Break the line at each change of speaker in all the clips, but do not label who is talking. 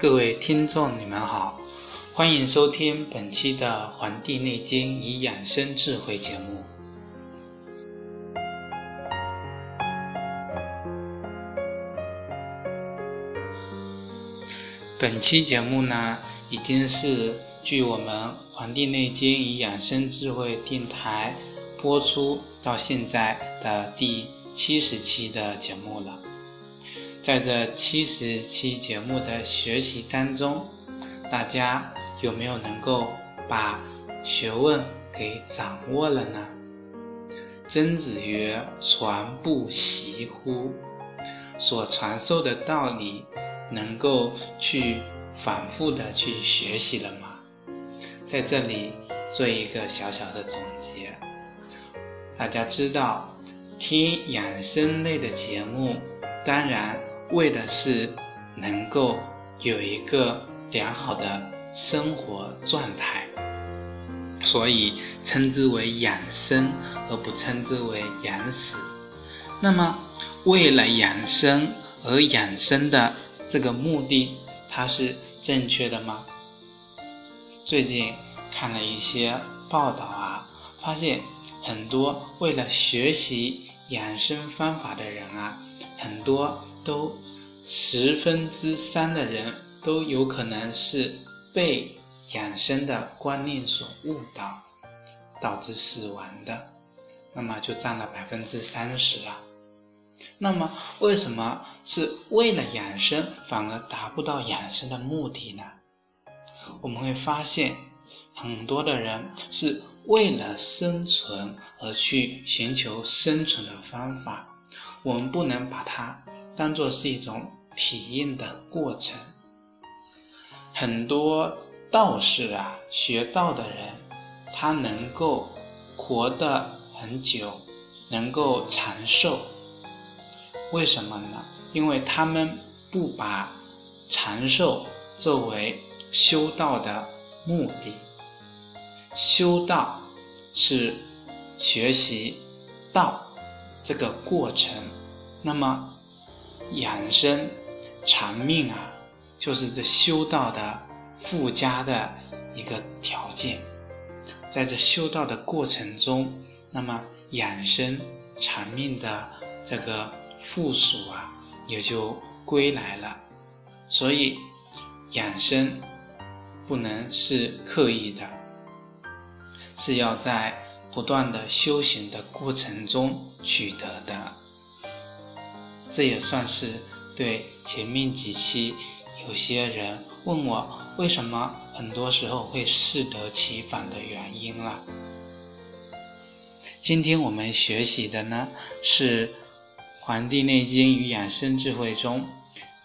各位听众，你们好，欢迎收听本期的《黄帝内经与养生智慧》节目。本期节目呢，已经是距我们《黄帝内经与养生智慧》电台播出到现在的第七十期的节目了。在这七十期节目的学习当中，大家有没有能够把学问给掌握了呢？曾子曰：“传不习乎？”所传授的道理，能够去反复的去学习了吗？在这里做一个小小的总结。大家知道，听养生类的节目，当然。为的是能够有一个良好的生活状态，所以称之为养生，而不称之为养死。那么，为了养生而养生的这个目的，它是正确的吗？最近看了一些报道啊，发现很多为了学习养生方法的人啊，很多。都十分之三的人都有可能是被养生的观念所误导，导致死亡的，那么就占了百分之三十了。那么为什么是为了养生反而达不到养生的目的呢？我们会发现，很多的人是为了生存而去寻求生存的方法，我们不能把它。当做是一种体验的过程。很多道士啊，学道的人，他能够活得很久，能够长寿。为什么呢？因为他们不把长寿作为修道的目的。修道是学习道这个过程，那么。养生长命啊，就是这修道的附加的一个条件。在这修道的过程中，那么养生长命的这个附属啊，也就归来了。所以养生不能是刻意的，是要在不断的修行的过程中取得的。这也算是对前面几期有些人问我为什么很多时候会适得其反的原因了。今天我们学习的呢是《黄帝内经与养生智慧》中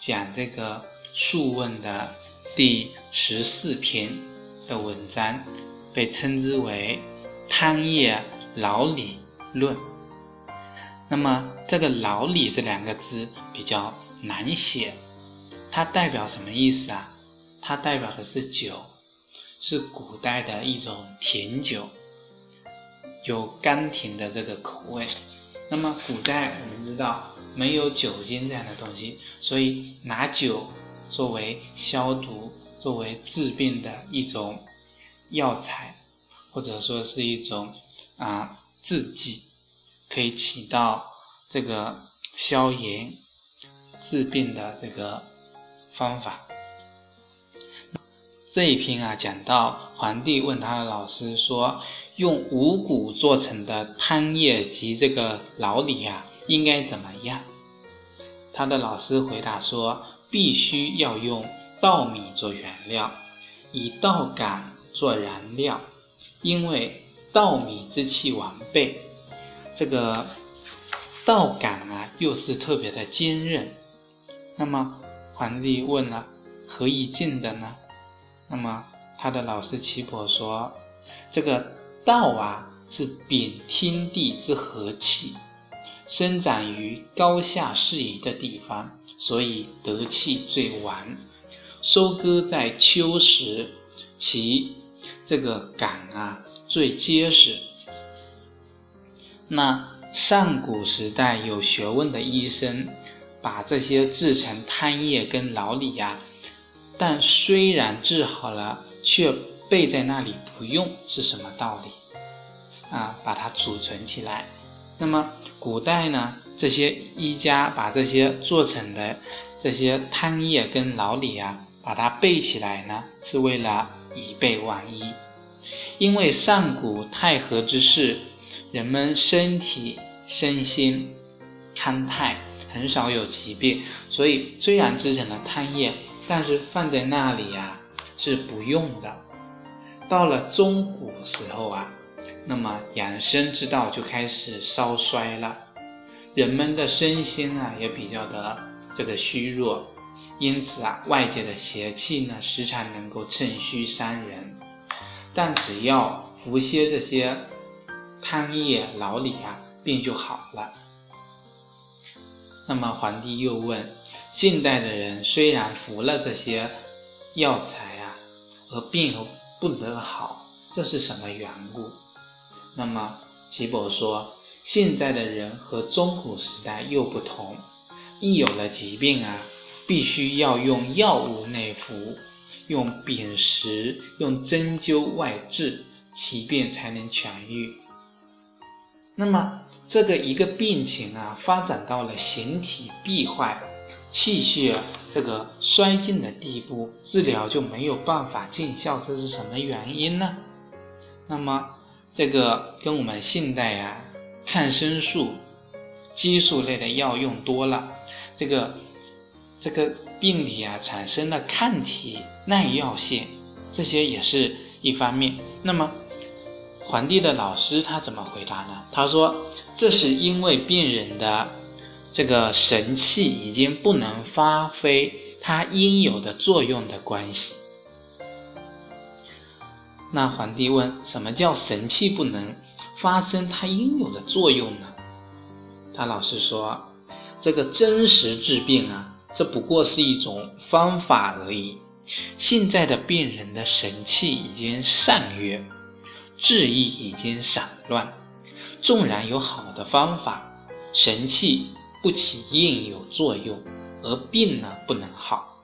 讲这个《素问》的第十四篇的文章，被称之为《汤液老李论》。那么这个“老李”这两个字比较难写，它代表什么意思啊？它代表的是酒，是古代的一种甜酒，有甘甜的这个口味。那么古代我们知道没有酒精这样的东西，所以拿酒作为消毒、作为治病的一种药材，或者说是一种啊制剂。可以起到这个消炎治病的这个方法。这一篇啊，讲到皇帝问他的老师说，用五谷做成的汤液及这个老李啊，应该怎么样？他的老师回答说，必须要用稻米做原料，以稻杆做燃料，因为稻米之气完备。这个稻杆啊，又是特别的坚韧。那么皇帝问了：“何以见的呢？”那么他的老师岐伯说：“这个道啊是秉天地之和气，生长于高下适宜的地方，所以得气最完。收割在秋时，其这个杆啊最结实。那上古时代有学问的医生，把这些制成汤液跟老李呀，但虽然治好了，却备在那里不用，是什么道理？啊，把它储存起来。那么古代呢，这些医家把这些做成的这些汤液跟老李啊，把它备起来呢，是为了以备万一。因为上古太和之世，人们身体身心康泰，很少有疾病，所以虽然制成了汤液，但是放在那里呀是不用的。到了中古时候啊。那么养生之道就开始稍衰了，人们的身心啊也比较的这个虚弱，因此啊外界的邪气呢时常能够趁虚伤人，但只要服些这些汤液老李啊，病就好了。那么皇帝又问：现代的人虽然服了这些药材啊，而病不得好，这是什么缘故？那么，岐伯说，现在的人和中古时代又不同，一有了疾病啊，必须要用药物内服，用砭石、用针灸外治，其病才能痊愈。那么，这个一个病情啊，发展到了形体闭坏、气血这个衰尽的地步，治疗就没有办法见效，这是什么原因呢？那么。这个跟我们现代呀，抗生素、激素类的药用多了，这个这个病理啊产生了抗体、耐药性，这些也是一方面。那么，皇帝的老师他怎么回答呢？他说：“这是因为病人的这个神气已经不能发挥它应有的作用的关系。”那皇帝问：“什么叫神气不能发生它应有的作用呢？”他老师说：“这个真实治病啊，这不过是一种方法而已。现在的病人的神气已经散越，治意已经散乱，纵然有好的方法，神气不起应有作用，而病呢不能好。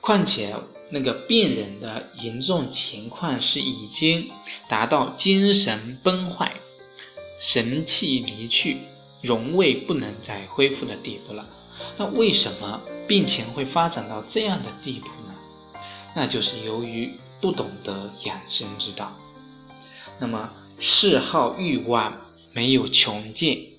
况且。”那个病人的严重情况是已经达到精神崩坏、神气离去、荣卫不能再恢复的地步了。那为什么病情会发展到这样的地步呢？那就是由于不懂得养生之道。那么嗜好欲望没有穷尽，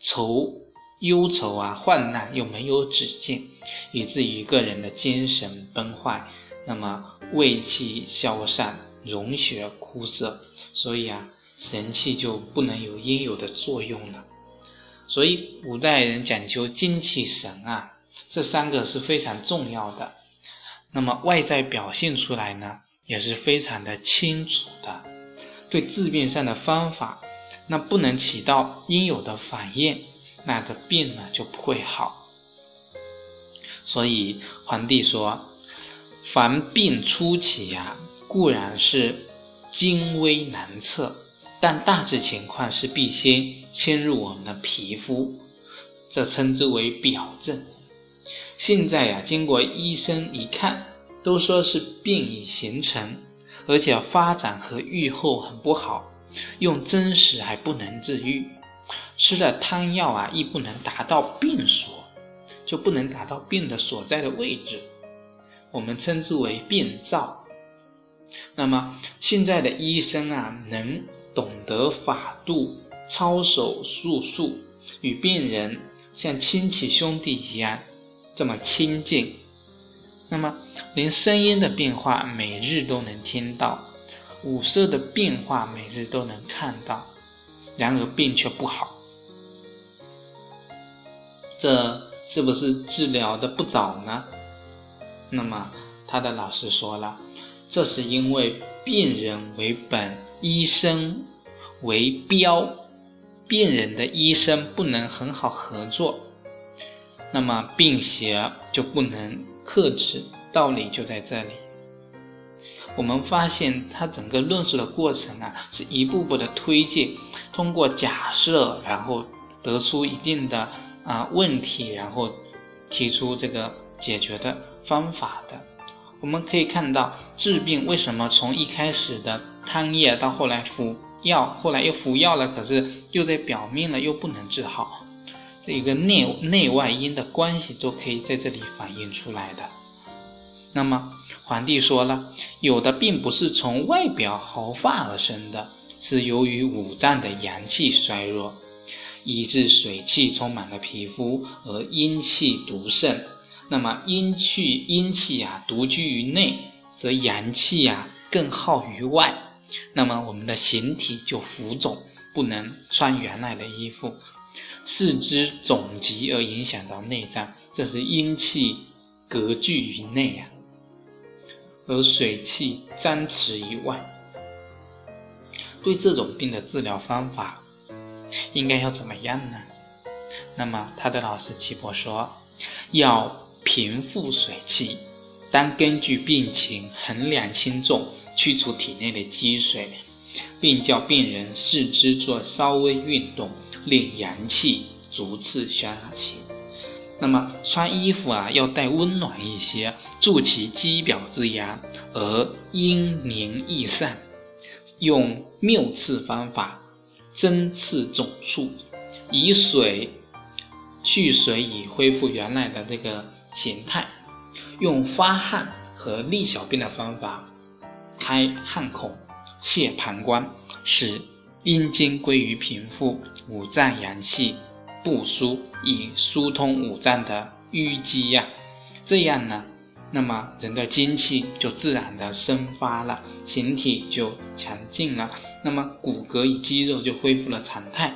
愁忧愁啊患难又没有止境，以至于个人的精神崩坏。那么胃气消散，溶血枯涩，所以啊，神气就不能有应有的作用了。所以古代人讲究精气神啊，这三个是非常重要的。那么外在表现出来呢，也是非常的清楚的。对治病上的方法，那不能起到应有的反应，那个病呢就不会好。所以皇帝说。凡病初起呀，固然是精微难测，但大致情况是必先侵入我们的皮肤，这称之为表症。现在呀，经过医生一看，都说是病已形成，而且发展和愈后很不好，用针石还不能治愈，吃了汤药啊，亦不能达到病所，就不能达到病的所在的位置。我们称之为病灶。那么现在的医生啊，能懂得法度，操守术数，与病人像亲戚兄弟一样这么亲近。那么连声音的变化每日都能听到，五色的变化每日都能看到，然而病却不好，这是不是治疗的不早呢？那么他的老师说了，这是因为病人为本，医生为标。病人的医生不能很好合作，那么病邪就不能克制。道理就在这里。我们发现他整个论述的过程啊，是一步步的推进，通过假设，然后得出一定的啊问题，然后提出这个解决的方法的。我们可以看到，治病为什么从一开始的汤液到后来服。药后来又服药了，可是又在表面了，又不能治好，这一个内内外因的关系都可以在这里反映出来的。那么皇帝说了，有的并不是从外表毫发而生的，是由于五脏的阳气衰弱，以致水气充满了皮肤，而阴气独盛。那么阴气阴气啊独居于内，则阳气啊更耗于外。那么我们的形体就浮肿，不能穿原来的衣服；四肢肿急而影响到内脏，这是阴气隔拒于内啊，而水气张弛于外。对这种病的治疗方法应该要怎么样呢？那么他的老师岐伯说，要平复水气，当根据病情衡量轻重。去除体内的积水，并叫病人四肢做稍微运动，令阳气逐次宣行。那么穿衣服啊，要带温暖一些，助其肌表之阳，而阴凝易散。用谬刺方法，针刺肿处，以水蓄水，以恢复原来的这个形态。用发汗和利小便的方法。开汗孔，泄膀胱，使阴经归于平复，五脏阳气不舒，以疏通五脏的淤积呀。这样呢，那么人的精气就自然的生发了，形体就强劲了，那么骨骼与肌肉就恢复了常态。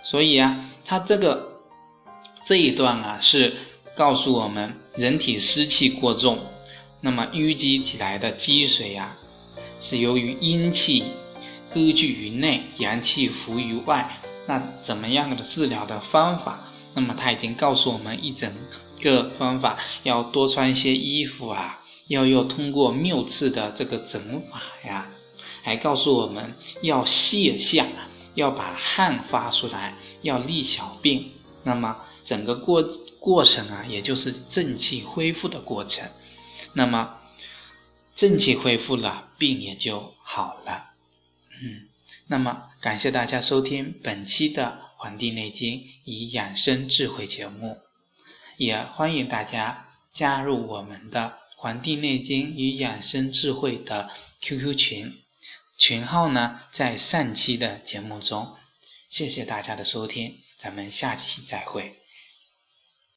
所以啊，他这个这一段啊，是告诉我们人体湿气过重。那么淤积起来的积水呀，是由于阴气割据于内，阳气浮于外。那怎么样的治疗的方法？那么他已经告诉我们一整个方法，要多穿一些衣服啊，要要通过谬刺的这个整法呀，还告诉我们要泻下，要把汗发出来，要利小便。那么整个过过程啊，也就是正气恢复的过程。那么，正气恢复了，病也就好了。嗯，那么感谢大家收听本期的《黄帝内经与养生智慧》节目，也欢迎大家加入我们的《黄帝内经与养生智慧》的 QQ 群，群号呢在上期的节目中。谢谢大家的收听，咱们下期再会。